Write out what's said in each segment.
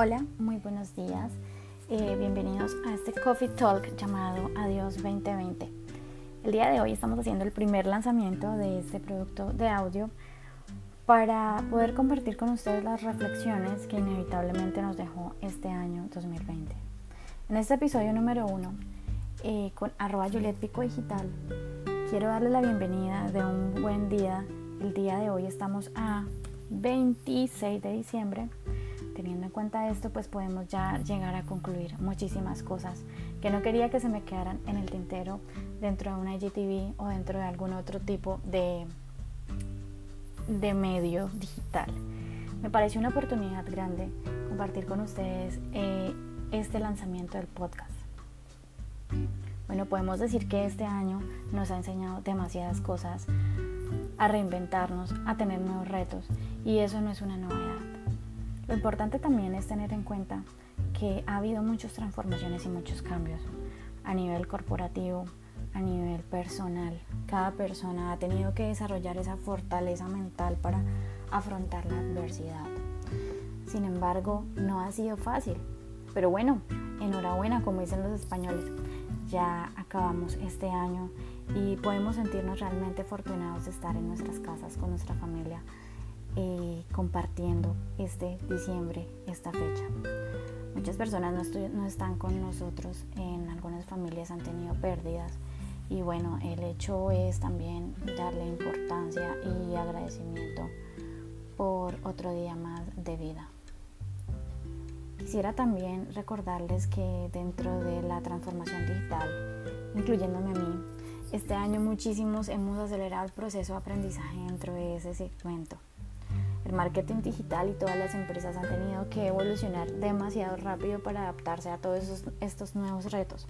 Hola, muy buenos días. Eh, bienvenidos a este Coffee Talk llamado Adiós 2020. El día de hoy estamos haciendo el primer lanzamiento de este producto de audio para poder compartir con ustedes las reflexiones que inevitablemente nos dejó este año 2020. En este episodio número uno, eh, con arroba Juliet Digital, quiero darle la bienvenida de un buen día. El día de hoy estamos a 26 de diciembre teniendo en cuenta esto, pues podemos ya llegar a concluir muchísimas cosas que no quería que se me quedaran en el tintero dentro de una IGTV o dentro de algún otro tipo de, de medio digital. Me pareció una oportunidad grande compartir con ustedes eh, este lanzamiento del podcast. Bueno, podemos decir que este año nos ha enseñado demasiadas cosas, a reinventarnos, a tener nuevos retos y eso no es una novedad. Lo importante también es tener en cuenta que ha habido muchas transformaciones y muchos cambios a nivel corporativo, a nivel personal. Cada persona ha tenido que desarrollar esa fortaleza mental para afrontar la adversidad. Sin embargo, no ha sido fácil. Pero bueno, enhorabuena, como dicen los españoles. Ya acabamos este año y podemos sentirnos realmente afortunados de estar en nuestras casas con nuestra familia eh, compartiendo este diciembre, esta fecha. Muchas personas no, no están con nosotros, en algunas familias han tenido pérdidas y bueno, el hecho es también darle importancia y agradecimiento por otro día más de vida. Quisiera también recordarles que dentro de la transformación digital, incluyéndome a mí, este año muchísimos hemos acelerado el proceso de aprendizaje dentro de ese segmento. El marketing digital y todas las empresas han tenido que evolucionar demasiado rápido para adaptarse a todos estos nuevos retos.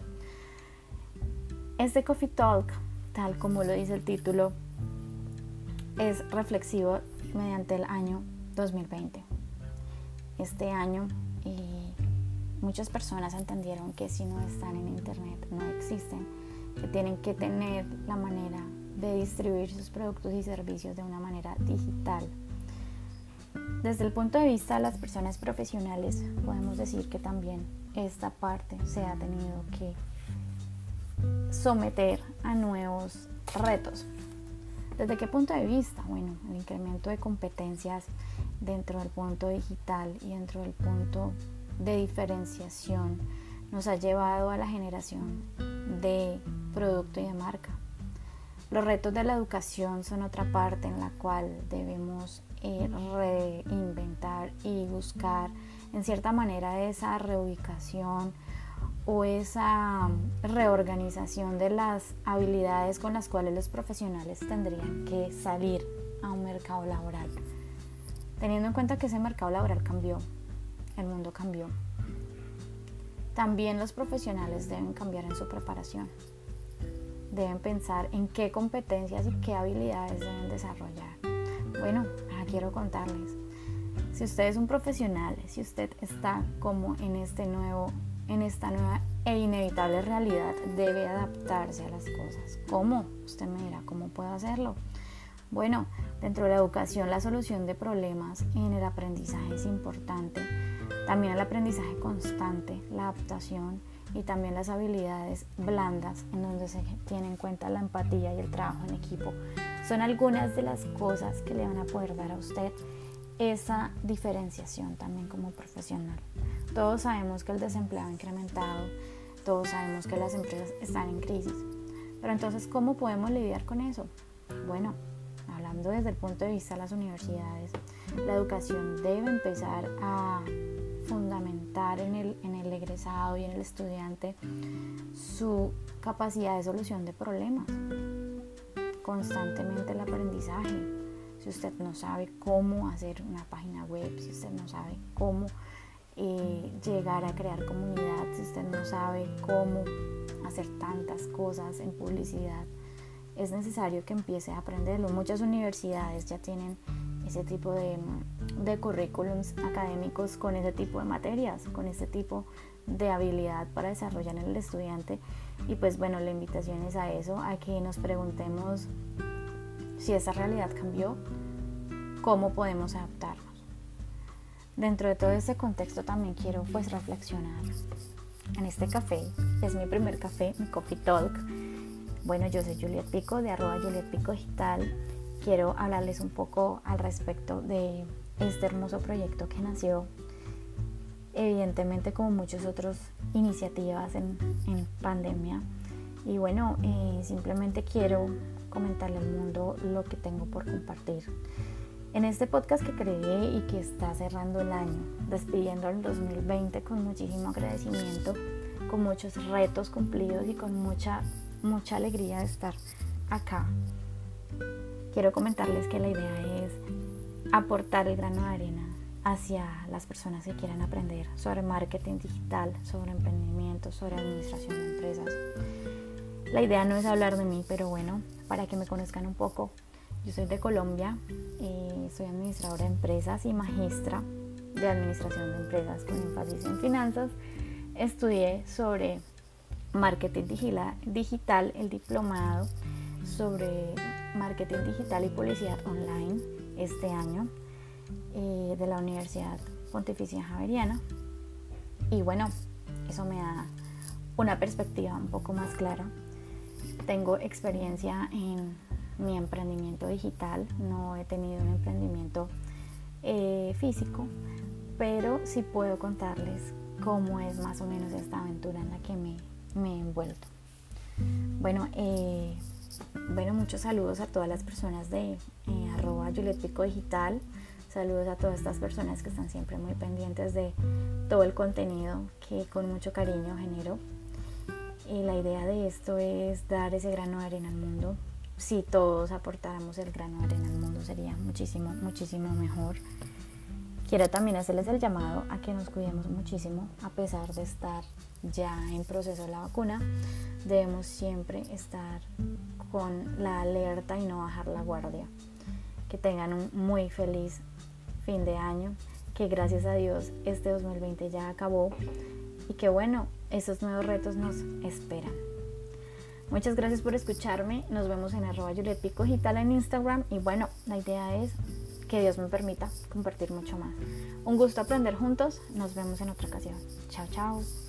Este Coffee Talk, tal como lo dice el título, es reflexivo mediante el año 2020. Este año muchas personas entendieron que si no están en internet no existen, que tienen que tener la manera de distribuir sus productos y servicios de una manera digital desde el punto de vista de las personas profesionales, podemos decir que también esta parte se ha tenido que someter a nuevos retos. ¿Desde qué punto de vista? Bueno, el incremento de competencias dentro del punto digital y dentro del punto de diferenciación nos ha llevado a la generación de producto y de marca. Los retos de la educación son otra parte en la cual debemos reinventar y buscar en cierta manera esa reubicación o esa reorganización de las habilidades con las cuales los profesionales tendrían que salir a un mercado laboral. Teniendo en cuenta que ese mercado laboral cambió, el mundo cambió, también los profesionales deben cambiar en su preparación. Deben pensar en qué competencias y qué habilidades deben desarrollar. Bueno, quiero contarles. Si usted es un profesional, si usted está como en este nuevo, en esta nueva e inevitable realidad, debe adaptarse a las cosas. ¿Cómo? Usted me dirá, ¿cómo puedo hacerlo? Bueno, dentro de la educación la solución de problemas en el aprendizaje es importante. También el aprendizaje constante, la adaptación y también las habilidades blandas en donde se tiene en cuenta la empatía y el trabajo en equipo son algunas de las cosas que le van a poder dar a usted esa diferenciación también como profesional. Todos sabemos que el desempleo ha incrementado, todos sabemos que las empresas están en crisis, pero entonces ¿cómo podemos lidiar con eso? Bueno, hablando desde el punto de vista de las universidades, la educación debe empezar a en el, en el egresado y en el estudiante su capacidad de solución de problemas. Constantemente el aprendizaje. Si usted no sabe cómo hacer una página web, si usted no sabe cómo eh, llegar a crear comunidad, si usted no sabe cómo hacer tantas cosas en publicidad, es necesario que empiece a aprenderlo. Muchas universidades ya tienen ese tipo de, de currículums académicos con ese tipo de materias, con ese tipo de habilidad para desarrollar en el estudiante. Y pues bueno, la invitación es a eso, a que nos preguntemos si esa realidad cambió, cómo podemos adaptarnos. Dentro de todo ese contexto también quiero pues reflexionar en este café, es mi primer café, mi Coffee Talk. Bueno, yo soy Juliet Pico de arroba Juliet Pico Digital. Quiero hablarles un poco al respecto de este hermoso proyecto que nació evidentemente como muchas otras iniciativas en, pandemia. Y bueno, eh, simplemente quiero comentarle al mundo lo que tengo por compartir. En este podcast que creé y que está cerrando el año, despidiendo el 2020 con muchísimo agradecimiento, con muchos retos cumplidos y con mucha, mucha alegría de estar acá. Quiero comentarles que la idea es aportar el grano de arena hacia las personas que quieran aprender sobre marketing digital, sobre emprendimiento, sobre administración de empresas. La idea no es hablar de mí, pero bueno, para que me conozcan un poco, yo soy de Colombia, eh, soy administradora de empresas y magistra de administración de empresas con énfasis en finanzas. Estudié sobre marketing digital, el diplomado sobre marketing digital y publicidad online este año eh, de la Universidad Pontificia Javeriana. Y bueno, eso me da una perspectiva un poco más clara. Tengo experiencia en mi emprendimiento digital, no he tenido un emprendimiento eh, físico, pero sí puedo contarles cómo es más o menos esta aventura en la que me, he envuelto. Bueno, eh, bueno, muchos saludos a todas las personas de eh, arroba Digital. Saludos a todas estas personas que están siempre muy pendientes de todo el contenido que con mucho cariño genero. Y la idea de esto es dar ese grano de arena al mundo. Si todos aportáramos el grano de arena al mundo sería muchísimo, muchísimo mejor. Quiero también hacerles el llamado a que nos cuidemos muchísimo a pesar de estar ya en proceso de la vacuna. Debemos siempre estar con la alerta y no bajar la guardia. Que tengan un muy feliz fin de año, que gracias a Dios este 2020 ya acabó y que bueno, esos nuevos retos nos esperan. Muchas gracias por escucharme, nos vemos en arroba Digital en Instagram y bueno, la idea es que Dios me permita compartir mucho más. Un gusto aprender juntos, nos vemos en otra ocasión. Chao, chao.